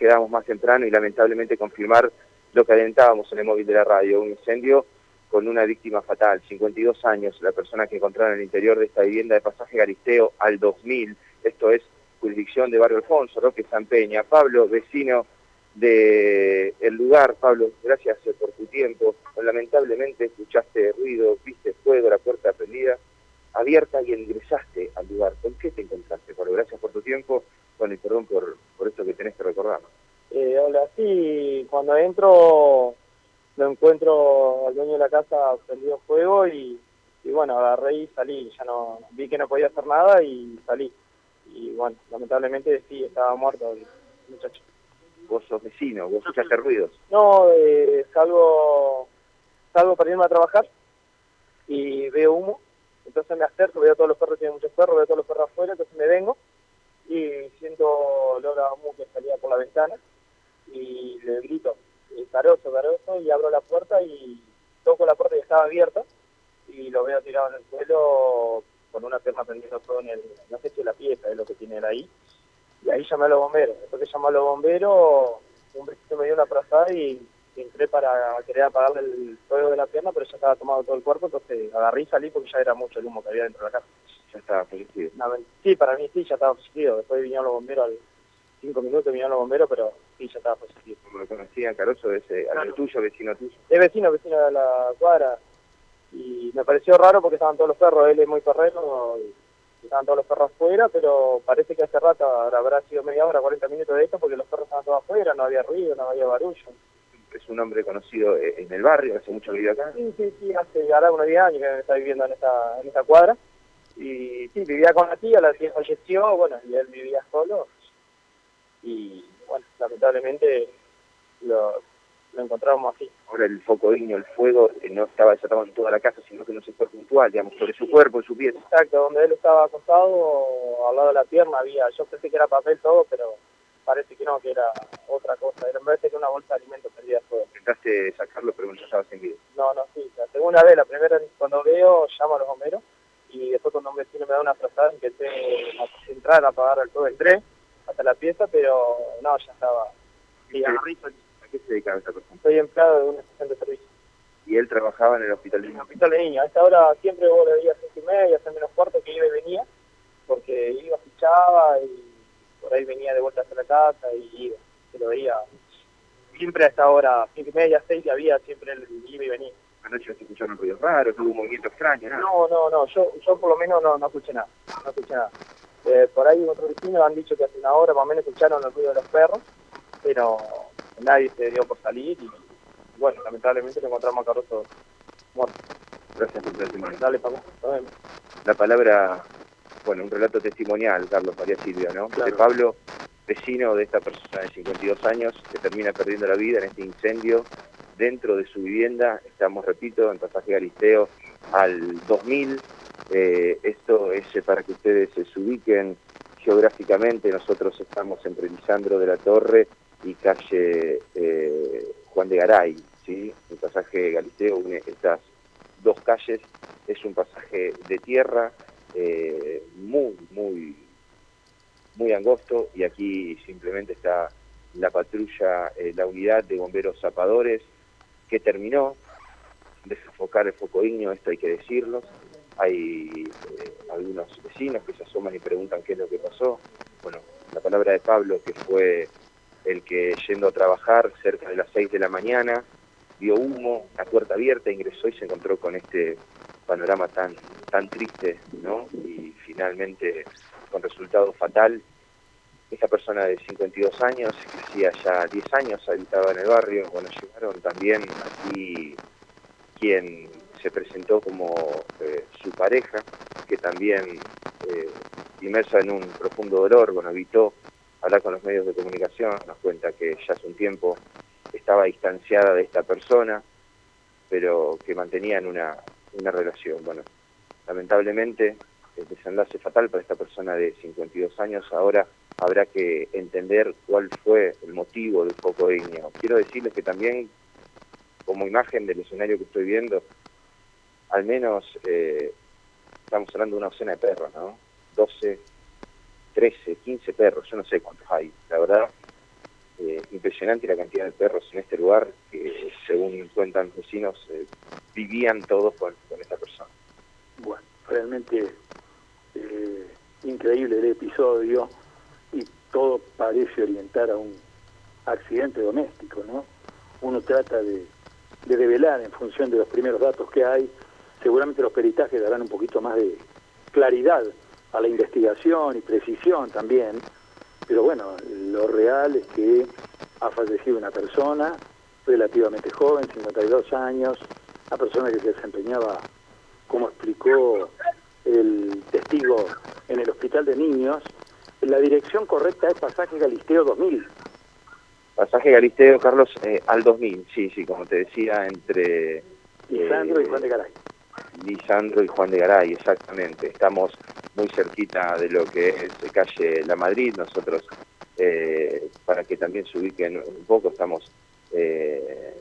quedamos más temprano y lamentablemente confirmar lo que adelantábamos en el móvil de la radio, un incendio con una víctima fatal, 52 años, la persona que encontraron en el interior de esta vivienda de pasaje Garisteo al 2000, esto es jurisdicción de Barrio Alfonso, Roque San Peña. Pablo, vecino del el lugar, Pablo, gracias por tu tiempo. Lamentablemente escuchaste ruido, viste fuego, la puerta prendida, abierta y ingresaste al lugar. ¿Con qué te encontraste, Pablo? Gracias por tu tiempo. Bueno, y perdón por, por esto que tenés que recordar. Eh, hola, sí, cuando entro lo encuentro al dueño de la casa prendido fuego y, y bueno, agarré y salí. Ya no vi que no podía hacer nada y salí y bueno, lamentablemente sí, estaba muerto el muchacho. ¿Vos sos vecino? ¿Vos escuchaste ruidos? No, eh, salgo, salgo para irme a trabajar y veo humo, entonces me acerco, veo todos los perros, tienen muchos perros, veo todos los perros afuera, entonces me vengo y siento olor a humo que salía por la ventana y le grito, eh, caroso, caroso, y abro la puerta y toco la puerta y estaba abierta y lo veo tirado en el suelo con una pierna prendiendo todo en el, no sé si la pieza es lo que tiene él ahí, y ahí llamé a los bomberos. Después que llamó a los bomberos, un vecino me dio una frazada y entré para querer apagarle el fuego de la pierna, pero ya estaba tomado todo el cuerpo, entonces agarré y salí porque ya era mucho el humo que había dentro de la casa. Ya estaba fallecido. sí, para mí sí, ya estaba fallecido. Después vinieron los bomberos al cinco minutos, vinieron los bomberos, pero sí, ya estaba fallecido. Como lo conocían, Caroso, es eh, tuyo, vecino tuyo. Es vecino, vecino de la cuadra y me pareció raro porque estaban todos los perros, él es muy perrero, y estaban todos los perros afuera, pero parece que hace rato habrá sido media hora, 40 minutos de esto, porque los perros estaban todos afuera, no había ruido, no había barullo. Es un hombre conocido eh, en el barrio, hace mucho que vive acá. Sí, sí, sí, hace ahora unos 10 años que está viviendo en esta, en esta cuadra, y sí, vivía con la tía, la tía falleció, bueno, y él vivía solo, y bueno, lamentablemente lo, lo encontramos así. Ahora el foco ignio, el fuego, no estaba desatado en toda la casa, sino que no se fue puntual, digamos, sobre su cuerpo, en su pies. Exacto, donde él estaba acostado, al lado de la pierna había, yo pensé que era papel todo, pero parece que no, que era otra cosa, era en vez de que una bolsa de alimentos perdida fuego. Intentaste sacarlo, pero no estaba sin vida. No, no, sí, la segunda vez, la primera cuando veo, llamo a los bomberos, y después cuando un vecino me da una frazada, empecé a entrar a apagar el todo, entré hasta la pieza, pero no, ya estaba... Y qué se dedicaba esa persona? Soy empleado de una estación de servicio. ¿Y él trabajaba en el hospital de niños? En el hospital de niños. A esta hora siempre vos le veías cinco y media, hace menos cuarto que iba y venía, porque iba, fichaba y por ahí venía de vuelta hacia la casa y iba. Se lo veía siempre a esta hora, cinco y media, seis, que había, siempre él iba y venía. Anoche no se escucharon ruidos raros, no hubo un movimiento extraño, nada. No, no, no, yo, yo por lo menos no, no escuché nada, no escuché nada. Eh, por ahí otros vecinos han dicho que hace una hora más o menos escucharon el ruido de los perros, pero nadie se dio por salir y bueno, lamentablemente lo encontramos a Caruso muerto. Gracias por tu testimonio. Dale, Paco. La palabra, bueno, un relato testimonial, Carlos María Silvia, ¿no? De Pablo, vecino de esta persona de 52 años que termina perdiendo la vida en este incendio dentro de su vivienda. Estamos, repito, en pasaje Galisteo al 2000. Eh, esto es para que ustedes se ubiquen geográficamente. Nosotros estamos entre Lisandro de la Torre y calle eh, Juan de Garay, ¿sí? El pasaje Galisteo une estas dos calles, es un pasaje de tierra eh, muy, muy, muy angosto y aquí simplemente está la patrulla, eh, la unidad de bomberos zapadores que terminó de sofocar el foco ignio, esto hay que decirlo. Hay algunos vecinos que se asoman y preguntan qué es lo que pasó. Bueno, la palabra de Pablo, que fue el que yendo a trabajar cerca de las 6 de la mañana, vio humo, la puerta abierta, ingresó y se encontró con este panorama tan, tan triste, ¿no? Y finalmente, con resultado fatal, esta persona de 52 años, que hacía ya 10 años habitaba en el barrio, bueno, llegaron también aquí quien se presentó como eh, su pareja, que también, eh, inmersa en un profundo dolor, bueno, habitó hablar con los medios de comunicación, nos cuenta que ya hace un tiempo estaba distanciada de esta persona, pero que mantenían una, una relación. Bueno, lamentablemente el desenlace fatal para esta persona de 52 años, ahora habrá que entender cuál fue el motivo del foco ignio. Quiero decirles que también, como imagen del escenario que estoy viendo, al menos eh, estamos hablando de una docena de perros, ¿no? 12 13, 15 perros, yo no sé cuántos hay, la verdad. Eh, impresionante la cantidad de perros en este lugar que, según cuentan vecinos, eh, vivían todos con, esta persona. Bueno, realmente eh, increíble el episodio todo parece orientar a un accidente doméstico, ¿no? Uno trata de, de develar en función de los primeros datos que hay. Seguramente los peritajes darán un poquito más de claridad a la investigación y precisión también, pero bueno, lo real es que ha fallecido una persona relativamente joven, 52 años, una persona que se desempeñaba, como explicó el testigo en el hospital de niños, la dirección correcta es pasaje Galisteo 2000. Pasaje Galisteo, Carlos, eh, al 2000, sí, sí, como te decía, entre... Lisandro y Juan de Garay. Lisandro y Juan de Garay, exactamente. Estamos muy cerquita de lo que es calle La Madrid. Nosotros, eh, para que también se ubiquen un poco, estamos eh,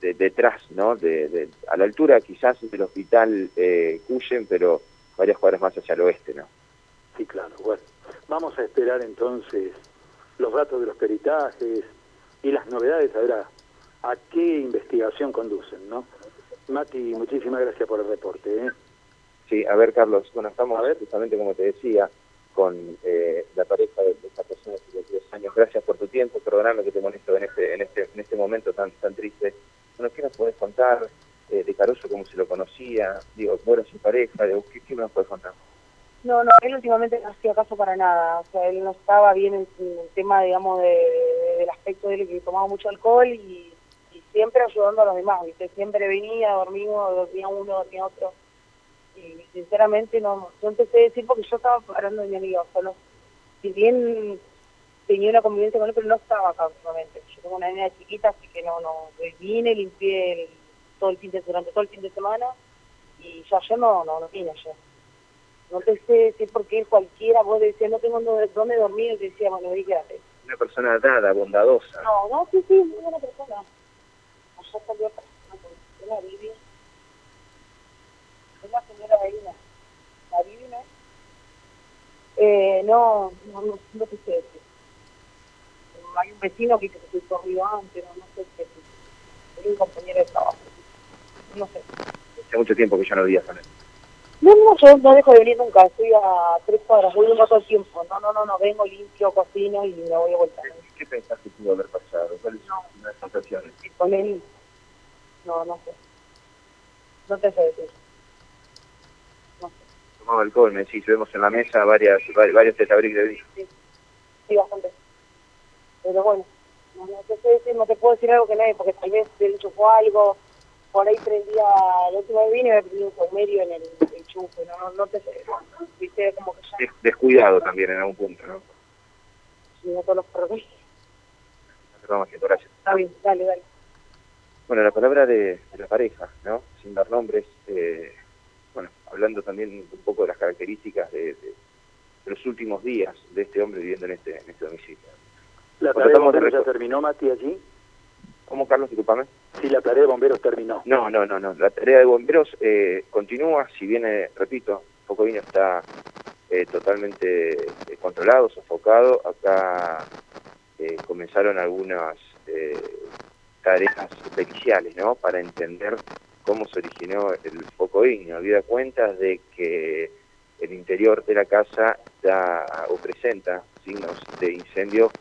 detrás, ¿no? De, a la altura quizás del hospital eh, Cuyen, pero varias cuadras más hacia el oeste, ¿no? Sí, claro. Bueno, vamos a esperar entonces los datos de los peritajes y las novedades, a ver a qué investigación conducen, ¿no? Mati, muchísimas gracias por el reporte. ¿eh? Sí, a ver, Carlos, bueno, estamos justamente como te decía, con eh, la pareja de, esta persona de 52 años. Gracias por tu tiempo, perdóname que te molesto en este, en este, en este momento tan, tan triste. Bueno, ¿qué nos podés contar eh, de Caruso, cómo se lo conocía? Digo, bueno, su pareja, ¿qué, ¿qué nos podés contar? No, no, él últimamente no hacía caso para nada. O sea, él no estaba bien en, el tema, digamos, de, del aspecto de él, que tomaba mucho alcohol y siempre ayudando a los demás, ¿viste? Siempre venía, dormimos, dormía uno, dormía otro. Y sinceramente no, yo empecé a decir porque yo estaba parando de mi amigo, o si bien tenía una convivencia con él, pero no estaba acá últimamente. Yo tengo una niña chiquita, así que no, no, vine, limpié todo el fin de, durante todo el fin de semana y ya yo no, no, no vine ayer. No te sé decir por qué cualquiera, vos decías, no tengo dónde dormir, y decía, bueno, di quédate. Una persona dada, bondadosa. No, no, sí, sí, muy buena persona ya salió a con la Vivi. Es la señora de Ina. La Vivi, ¿no? Eh, no, no, no, no te sé decir. Hay un vecino que se corrido antes, no, no sé qué. Es un compañero de trabajo. No sé. Hace mucho tiempo que ya no vivías con él. No, no, yo no dejo de venir nunca, estoy a tres cuadras, voy un todo el tiempo. No, no, no, no, vengo, limpio, cocino y me voy a volver. ¿Qué pensás que pudo haber pasado? ¿Cuáles son las sensaciones? Con él no, no sé. No te sé decir. No sé. Tomaba alcohol, me decís, vemos en la mesa varias, varios tetabric de vino. Sí, sí, bastante. Pero bueno, no, te sé decir, no te puedo decir algo que nadie, porque tal vez le enchufó algo, por ahí prendía, la última vez vine y me prendí un saumerio en el enchufe, no, no, no te sé, viste, como que ya... Descuidado también en algún punto, ¿no? Sí, no todos los perros. Gracias. Está bien, dale, dale. Bueno, la palabra de, la pareja, ¿no? Sin dar nombres, eh, bueno, hablando también un poco de las características de, los últimos días de este hombre viviendo en este, en este domicilio. ¿La tarea de ya terminó, Mati, allí? ¿Cómo, Carlos? Disculpame. Sí, la tarea de bomberos terminó. No, no, no, no. La tarea de bomberos eh, continúa, si bien, repito, Poco Vino está eh, totalmente controlado, sofocado. Acá comenzaron algunas tareas periciales, ¿no? Para entender cómo se originó el foco ignio. Había cuentas de que el interior de la casa da o presenta signos de incendio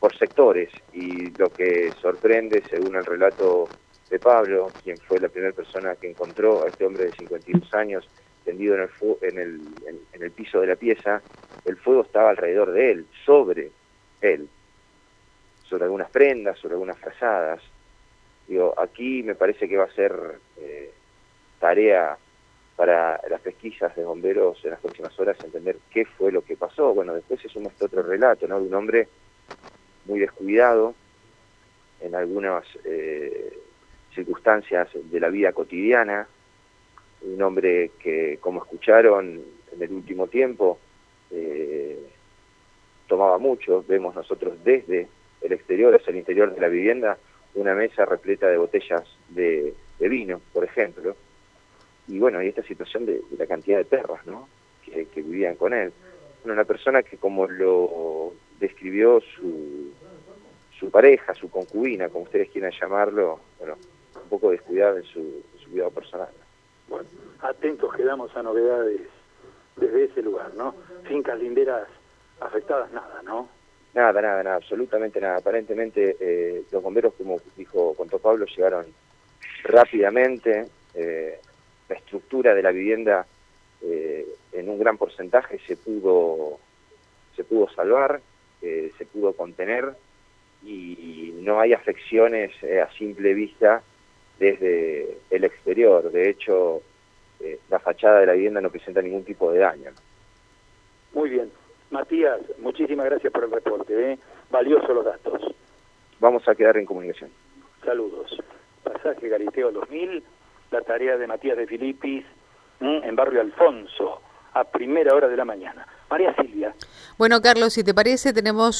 por sectores y lo que sorprende, según el relato de Pablo, quien fue la primera persona que encontró a este hombre de 52 años tendido en el, en el, en el piso de la pieza, el fuego estaba alrededor de él, sobre él, sobre algunas prendas, sobre algunas frazadas, Digo, aquí me parece que va a ser eh, tarea para las pesquisas de bomberos en las próximas horas entender qué fue lo que pasó. Bueno, después es un este otro relato, ¿no? De un hombre muy descuidado en algunas eh, circunstancias de la vida cotidiana, un hombre que, como escucharon en el último tiempo, eh, tomaba mucho, vemos nosotros desde el exterior hacia el interior de la vivienda, una mesa repleta de botellas de, vino, por ejemplo, y bueno, y esta situación de, la cantidad de perros, ¿no? Que, vivían con él. una persona que como lo describió su, su pareja, su concubina, como ustedes quieran llamarlo, bueno, un poco descuidada en su, cuidado personal. Bueno, atentos quedamos a novedades desde ese lugar, ¿no? Fincas linderas afectadas, nada, ¿no? Nada, nada, nada, absolutamente nada. Aparentemente eh, los bomberos, como dijo contó Pablo, llegaron rápidamente. Eh, la estructura de la vivienda eh, en un gran porcentaje se pudo se pudo salvar, se pudo contener y no hay afecciones a simple vista desde el exterior. De hecho, la fachada de la vivienda no presenta ningún tipo de daño. Muy bien. Matías, muchísimas gracias por el reporte, ¿eh? valiosos los datos. Vamos a quedar en comunicación. Saludos. Pasaje Gariteo 2000, la tarea de Matías de Filipis en Barrio Alfonso, a primera hora de la mañana. María Silvia. Bueno, Carlos, si te parece, tenemos